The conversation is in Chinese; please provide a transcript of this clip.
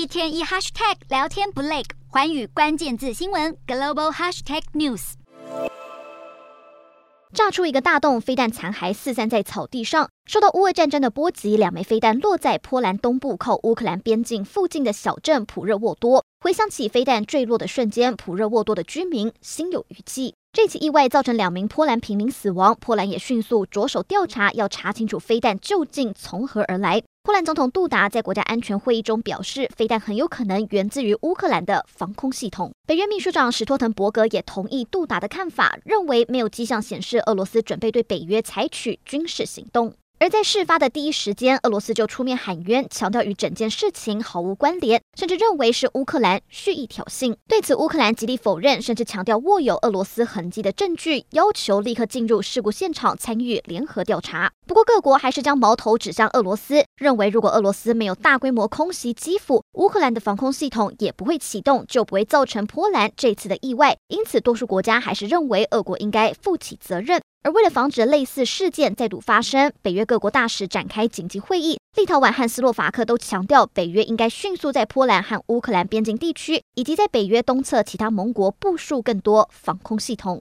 一天一 hashtag 聊天不累，环宇关键字新闻 global hashtag news。炸出一个大洞，飞弹残骸四散在草地上。受到乌俄战争的波及，两枚飞弹落在波兰东部靠乌克兰边境附近的小镇普热沃多。回想起飞弹坠落的瞬间，普热沃多的居民心有余悸。这起意外造成两名波兰平民死亡，波兰也迅速着手调查，要查清楚飞弹究竟从何而来。波兰总统杜达在国家安全会议中表示，飞弹很有可能源自于乌克兰的防空系统。北约秘书长史托滕伯格也同意杜达的看法，认为没有迹象显示俄罗斯准备对北约采取军事行动。而在事发的第一时间，俄罗斯就出面喊冤，强调与整件事情毫无关联，甚至认为是乌克兰蓄意挑衅。对此，乌克兰极力否认，甚至强调握有俄罗斯痕迹的证据，要求立刻进入事故现场参与联合调查。不过，各国还是将矛头指向俄罗斯，认为如果俄罗斯没有大规模空袭基辅，乌克兰的防空系统也不会启动，就不会造成波兰这次的意外。因此，多数国家还是认为俄国应该负起责任。而为了防止类似事件再度发生，北约各国大使展开紧急会议。立陶宛和斯洛伐克都强调，北约应该迅速在波兰和乌克兰边境地区，以及在北约东侧其他盟国部署更多防空系统。